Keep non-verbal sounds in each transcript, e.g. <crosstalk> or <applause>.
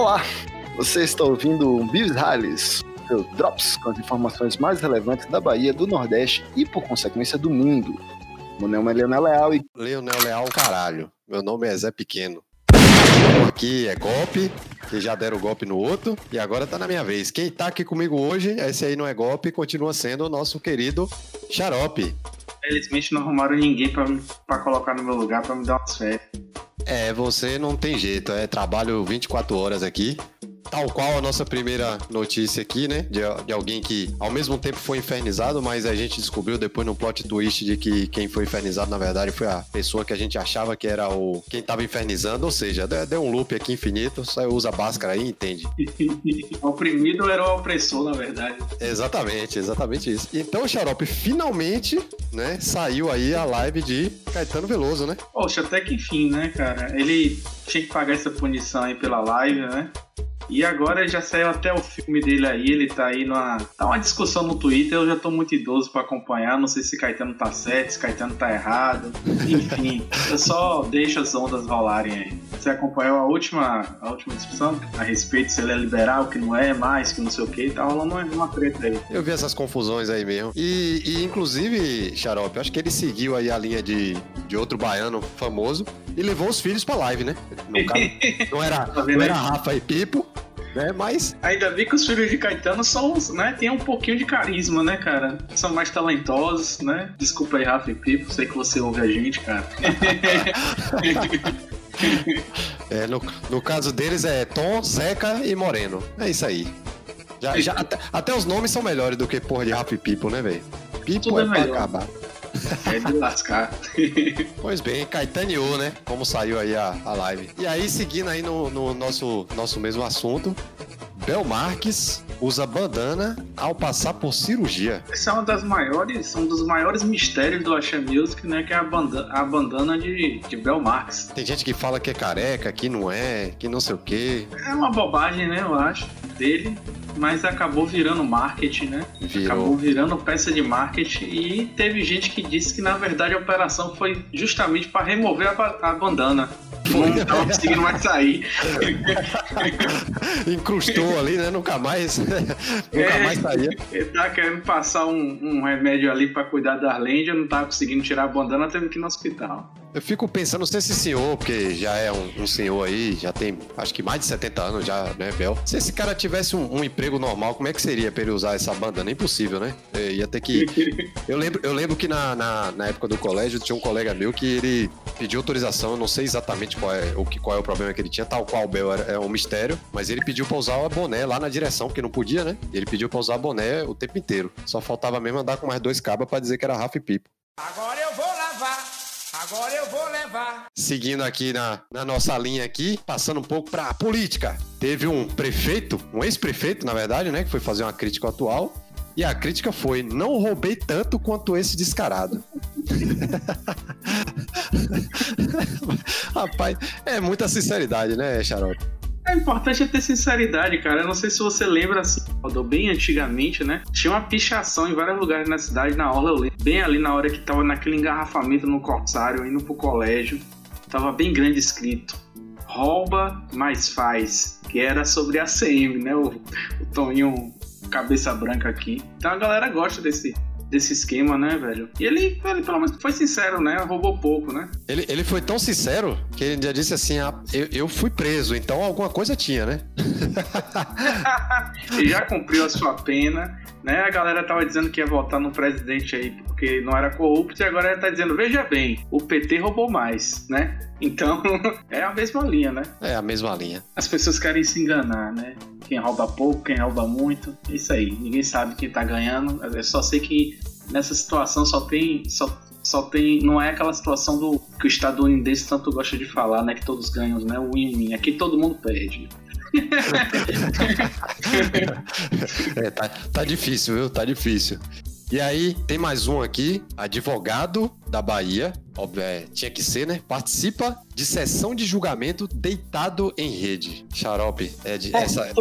Olá, você está ouvindo o Bios Rallies, seu Drops com as informações mais relevantes da Bahia, do Nordeste e, por consequência, do mundo. Meu nome é Leonel Leal e. Leonel Leal, caralho. Meu nome é Zé Pequeno. Aqui é golpe, que já deram golpe no outro, e agora tá na minha vez. Quem tá aqui comigo hoje, esse aí não é golpe, continua sendo o nosso querido Xarope. Felizmente não arrumaram ninguém pra, pra colocar no meu lugar pra me dar umas férias. É, você não tem jeito, é trabalho 24 horas aqui. Tal qual a nossa primeira notícia aqui, né? De, de, alguém que ao mesmo tempo foi infernizado, mas a gente descobriu depois no plot twist de que quem foi infernizado, na verdade, foi a pessoa que a gente achava que era o quem tava infernizando, ou seja, deu um loop aqui infinito, só usa báscara aí, entende? o <laughs> oprimido era o opressor, na verdade. Exatamente, exatamente isso. Então, Xarope, finalmente, né, saiu aí a live de Caetano Veloso, né? Poxa, até que enfim, né, cara? Ele tinha que pagar essa punição aí pela live, né? E agora já saiu até o filme dele aí, ele tá aí numa. Tá uma discussão no Twitter, eu já tô muito idoso para acompanhar. Não sei se Caetano tá certo, se Caetano tá errado. Enfim, eu só deixo as ondas rolarem aí. Você acompanhou a última, a última discussão a respeito se ele é liberal, que não é mais, que não sei o que, tá rolando uma, uma treta aí. Eu vi essas confusões aí mesmo. E, e inclusive, Xarope, acho que ele seguiu aí a linha de, de outro baiano famoso e levou os filhos pra live, né? No caso, <laughs> não era, tá não era Rafa e Pipo, né? Mas. Ainda vi que os filhos de Caetano são, né? Tem um pouquinho de carisma, né, cara? São mais talentosos, né? Desculpa aí, Rafa e Pipo, sei que você ouve a gente, cara. <laughs> é, no, no caso deles é Tom, Zeca e Moreno. É isso aí. Já, já, até, até, os nomes são melhores do que porra de Rafa e Pipo, né, velho? Pipo Tudo é, é pra acabar. É de lascar. <laughs> pois bem, Caetaneou, né? Como saiu aí a, a live. E aí, seguindo aí no, no nosso, nosso mesmo assunto, Bel Marques usa bandana ao passar por cirurgia. Essa é uma das maiores, um dos maiores mistérios do Axé Music, né? Que é a bandana, a bandana de, de Bel Marques. Tem gente que fala que é careca, que não é, que não sei o quê. É uma bobagem, né? Eu acho, dele mas acabou virando marketing, né? Virou. Acabou virando peça de marketing e teve gente que disse que na verdade a operação foi justamente para remover a, a bandana. Não tava conseguindo mais sair. <laughs> Incrustou ali, né? Nunca mais. nunca é, mais saía. Ele tava querendo passar um, um remédio ali para cuidar da Arlândia, não tava conseguindo tirar a bandana, teve que ir no hospital. Eu fico pensando, não sei se esse senhor, porque já é um, um, senhor aí, já tem acho que mais de 70 anos já, né, Bel? Se esse cara tivesse um, um emprego normal, como é que seria pra ele usar essa bandana? É impossível, né? Eu ia ter que. <laughs> eu, lembro, eu lembro que na, na, na, época do colégio tinha um colega meu que ele pediu autorização, eu não sei exatamente qual é o, que, qual é o problema que ele tinha, tal qual o Bel era, é um mistério, mas ele pediu pra usar o boné lá na direção, porque não podia, né? Ele pediu pra usar boné o tempo inteiro. Só faltava mesmo andar com mais dois cabas pra dizer que era Rafa e Pipo. Agora eu vou lavar. Agora eu vou levar. Seguindo aqui na, na nossa linha aqui, passando um pouco pra política. Teve um prefeito, um ex-prefeito, na verdade, né, que foi fazer uma crítica atual. E a crítica foi: não roubei tanto quanto esse descarado. <laughs> Rapaz, é muita sinceridade, né, Xarope? É importante é ter sinceridade, cara. Eu não sei se você lembra, assim, bem antigamente, né? Tinha uma pichação em vários lugares na cidade, na orla, eu lembro. Bem ali na hora que tava naquele engarrafamento no Corsário, indo pro colégio. Tava bem grande escrito. Rouba, mas faz. Que era sobre a CM, né? O, o Toninho cabeça branca aqui. Então a galera gosta desse, desse esquema, né, velho? E ele, ele pelo menos foi sincero, né? Roubou pouco, né? Ele, ele foi tão sincero que ele já disse assim: ah, eu, eu fui preso, então alguma coisa tinha, né? <laughs> e já cumpriu a sua pena, né? A galera tava dizendo que ia votar no presidente aí porque não era corrupto e agora ele tá dizendo: veja bem, o PT roubou mais, né? Então <laughs> é a mesma linha, né? É a mesma linha. As pessoas querem se enganar, né? Quem rouba pouco, quem rouba muito, é isso aí. Ninguém sabe quem tá ganhando. Eu só sei que nessa situação só tem. Só, só tem. Não é aquela situação do que o estadunidense tanto gosta de falar, né? Que todos ganham, né? O win-win. Aqui todo mundo perde. <laughs> é, tá, tá difícil, viu? Tá difícil. E aí, tem mais um aqui, advogado da Bahia, óbvio, é, tinha que ser, né? Participa de sessão de julgamento deitado em rede. Xarope, é de. É, essa, né?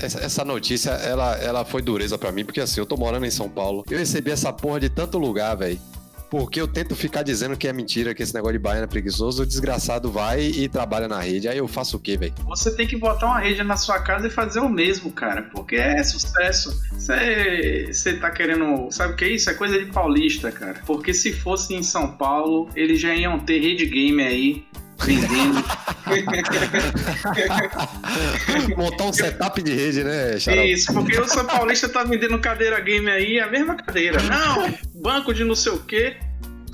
Essa, essa, notícia, ela, ela foi dureza para mim, porque assim, eu tô morando em São Paulo. Eu recebi essa porra de tanto lugar, velho. Porque eu tento ficar dizendo que é mentira, que esse negócio de baiano é preguiçoso, o desgraçado vai e trabalha na rede. Aí eu faço o quê, velho? Você tem que botar uma rede na sua casa e fazer o mesmo, cara, porque é sucesso. Você tá querendo. Sabe o que é isso? É coisa de paulista, cara. Porque se fosse em São Paulo, eles já iam ter rede game aí vendendo. <laughs> Montar um setup de rede, né, Xarope? Isso, porque o São Paulista tá vendendo cadeira game aí, a mesma cadeira. Não, banco de não sei o quê.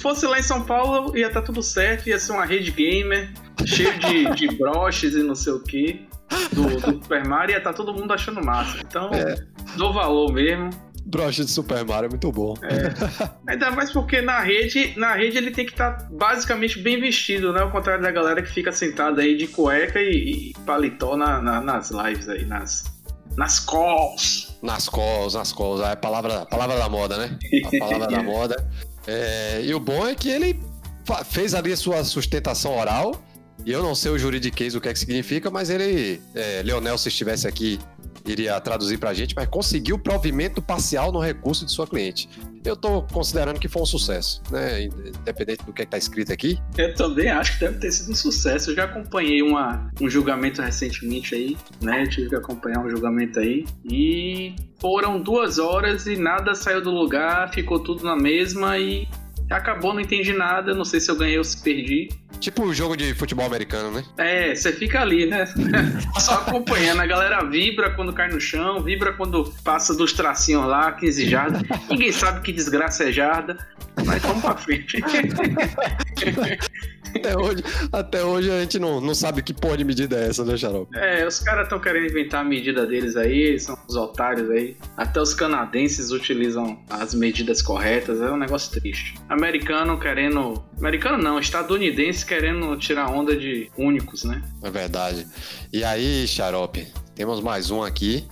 Fosse lá em São Paulo, ia estar tá tudo certo, ia ser uma rede gamer, cheio de, de broches e não sei o quê. Do, do Super Mario, ia estar tá todo mundo achando massa. Então, é. dou valor mesmo. Brocha de Super Mario é muito bom. É. <laughs> Ainda mais porque na rede, na rede ele tem que estar tá basicamente bem vestido, né? Ao contrário da galera que fica sentada aí de cueca e, e paletó na, na, nas lives aí, nas, nas calls. Nas calls, nas calls. É a palavra, a palavra da moda, né? A palavra da <laughs> moda. É, e o bom é que ele fez ali a sua sustentação oral. E eu não sei o juridiquês o que é que significa, mas ele, é, Leonel, se estivesse aqui iria traduzir para a gente, mas conseguiu provimento parcial no recurso de sua cliente. Eu estou considerando que foi um sucesso, né? Independente do que é está escrito aqui. Eu também acho que deve ter sido um sucesso. Eu já acompanhei uma, um julgamento recentemente aí, né? Eu tive que acompanhar um julgamento aí. E foram duas horas e nada saiu do lugar, ficou tudo na mesma e acabou, não entendi nada. Não sei se eu ganhei ou se perdi. Tipo o jogo de futebol americano, né? É, você fica ali, né? <laughs> Só acompanhando. A galera vibra quando cai no chão, vibra quando passa dos tracinhos lá, 15 jardas. Ninguém sabe que desgraça é jarda, mas vamos pra frente. <laughs> até, hoje, até hoje a gente não, não sabe que porra de medida é essa, né, Xarope? É, os caras estão querendo inventar a medida deles aí, são os otários aí. Até os canadenses utilizam as medidas corretas, é um negócio triste. Americano querendo. Americano não, estadunidense querendo tirar onda de únicos, né? É verdade. E aí, Xarope, temos mais um aqui.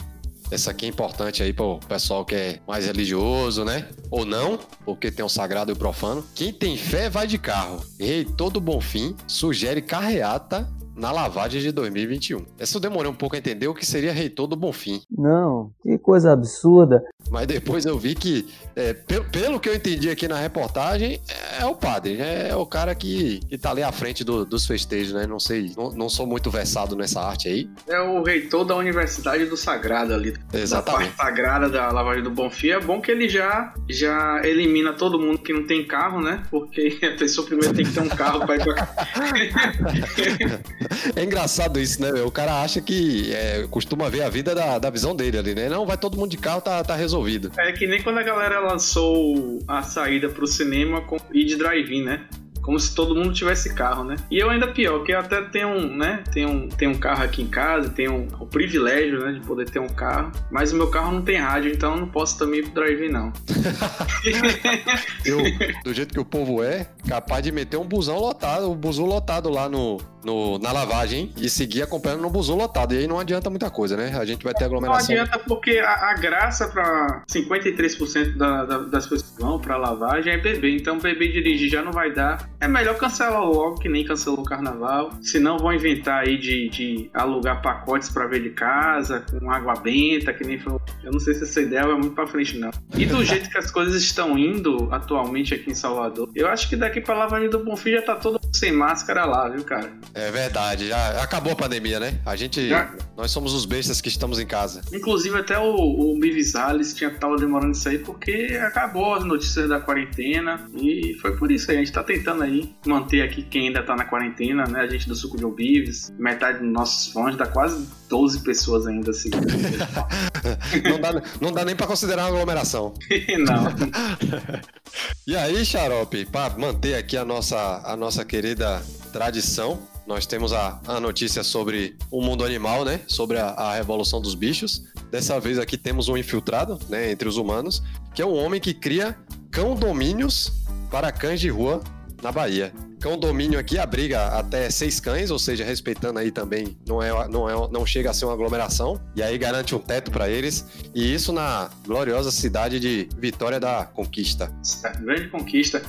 Essa aqui é importante aí pro pessoal que é mais religioso, né? Ou não, porque tem o sagrado e o profano. Quem tem fé vai de carro. Rei todo bom fim sugere carreata na lavagem de 2021. Essa eu demorei um pouco a entender o que seria reitor do Bonfim. Não, que coisa absurda. Mas depois eu vi que, é, pelo, pelo, que eu entendi aqui na reportagem, é o padre, né? é o cara que, que tá ali à frente do, dos festejos, né? Não sei, não, não, sou muito versado nessa arte aí. É o reitor da Universidade do Sagrado ali. Exatamente. Da parte sagrada da lavagem do Bonfim. É bom que ele já, já elimina todo mundo que não tem carro, né? Porque a pessoa primeiro tem que ter um carro para ir pra <laughs> É engraçado isso, né? O cara acha que é, costuma ver a vida da, da visão dele ali, né? Não, vai todo mundo de carro, tá, tá resolvido. É que nem quando a galera lançou a saída pro cinema com e de drive-in, né? como se todo mundo tivesse carro, né? E eu ainda pior, que eu até tenho um, né? Tenho um, tenho um carro aqui em casa, tenho um, o privilégio, né, de poder ter um carro, mas o meu carro não tem rádio, então eu não posso também ir pro drive não. <laughs> eu, do jeito que o povo é, capaz de meter um busão lotado, um busão lotado lá no, no, na lavagem e seguir acompanhando no busão lotado. E aí não adianta muita coisa, né? A gente vai ter aglomeração. Não adianta porque a, a graça para 53% da, da, das pessoas que vão pra lavagem é beber. Então beber e dirigir já não vai dar. É melhor cancelar logo, que nem cancelou o carnaval. Se não, vão inventar aí de, de alugar pacotes para ver de casa, com água benta, que nem foi. Eu não sei se essa ideia vai muito pra frente, não. E do jeito que as coisas estão indo atualmente aqui em Salvador, eu acho que daqui pra lavagem do Bonfim já tá todo sem máscara lá, viu, cara? É verdade, já acabou a pandemia, né? A gente. Já... Nós somos os bestas que estamos em casa. Inclusive, até o, o Bivisales tinha tava demorando isso aí porque acabou as notícias da quarentena e foi por isso aí. A gente tá tentando aí manter aqui quem ainda tá na quarentena, né? A gente do Suco de Obives, metade dos nossos fãs, dá quase 12 pessoas ainda assim. <laughs> não, dá, não dá nem pra considerar uma aglomeração. <laughs> não. <laughs> e aí, Xarope, pra manter aqui a nossa, a nossa querida tradição, nós temos a, a notícia sobre o mundo animal, né? Sobre a, a, revolução dos bichos. Dessa vez aqui temos um infiltrado, né? Entre os humanos, que é um homem que cria cão domínios para cães de rua na Bahia. Condomínio aqui abriga até seis cães, ou seja, respeitando aí também, não, é, não, é, não chega a ser uma aglomeração, e aí garante um teto para eles, e isso na gloriosa cidade de Vitória da Conquista. Grande conquista.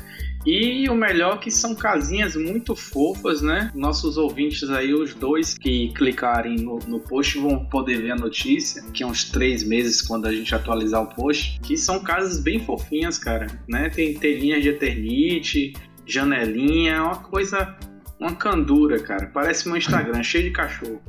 E o melhor que são casinhas muito fofas, né? Nossos ouvintes aí, os dois que clicarem no, no post vão poder ver a notícia, que é uns três meses quando a gente atualizar o post, que são casas bem fofinhas, cara, né? Tem telinhas de eternite, janelinha, uma coisa uma candura, cara. Parece meu Instagram, cheio de cachorro.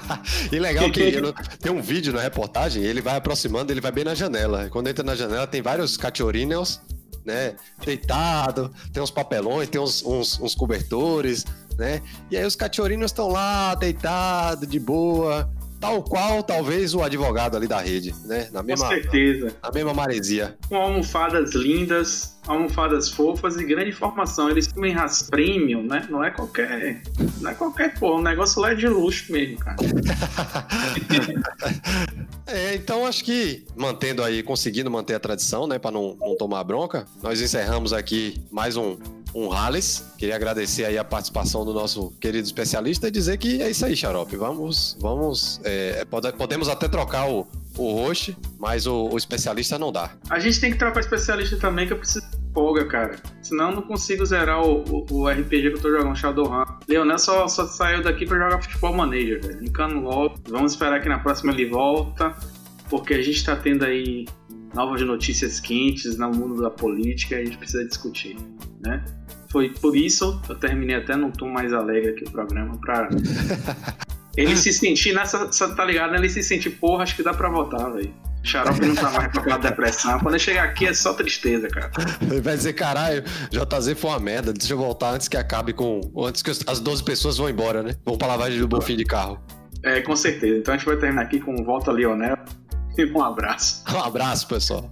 <laughs> e legal que <laughs> tem um vídeo na reportagem, ele vai aproximando, ele vai bem na janela. Quando entra na janela, tem vários cachorrinhos né? Deitado, tem uns papelões, tem uns, uns, uns cobertores, né? E aí os cachorrinhos estão lá, deitado, de boa, tal qual talvez o advogado ali da rede, né? Na mesma, Com certeza. Na, na mesma maresia. Com almofadas lindas, almofadas fofas e grande informação. Eles comem raça premium, né? Não é qualquer. Não é qualquer porra. O negócio lá é de luxo mesmo, cara. <laughs> é, então acho que mantendo aí, conseguindo manter a tradição, né? Pra não, não tomar bronca, nós encerramos aqui mais um, um Halles. Queria agradecer aí a participação do nosso querido especialista e dizer que é isso aí, Xarope. Vamos, vamos, é, pode, podemos até trocar o, o host, mas o, o, especialista não dá. A gente tem que trocar especialista também, que eu preciso de folga, cara. Senão eu não consigo zerar o, o, o RPG que eu tô jogando, Shadowrun. Leonel só, só saiu daqui pra jogar Futebol Manager, velho. Encano logo. Vamos esperar que na próxima ele volta, porque a gente tá tendo aí novas notícias quentes no mundo da política e a gente precisa discutir, né? Foi por isso eu terminei até num tom mais alegre aqui o programa, pra <laughs> ele se sentir nessa, tá ligado? Ele se sentir, porra, acho que dá pra votar, velho. Xarope não tá mais com a depressão. Quando ele chegar aqui é só tristeza, cara. Ele vai dizer, caralho, JZ foi uma merda. Deixa eu voltar antes que acabe com. Antes que as 12 pessoas vão embora, né? Vão pra lavagem do Bonfim de carro. É, com certeza. Então a gente vai terminar aqui com volta Lionel <laughs> e um abraço. Um abraço, pessoal.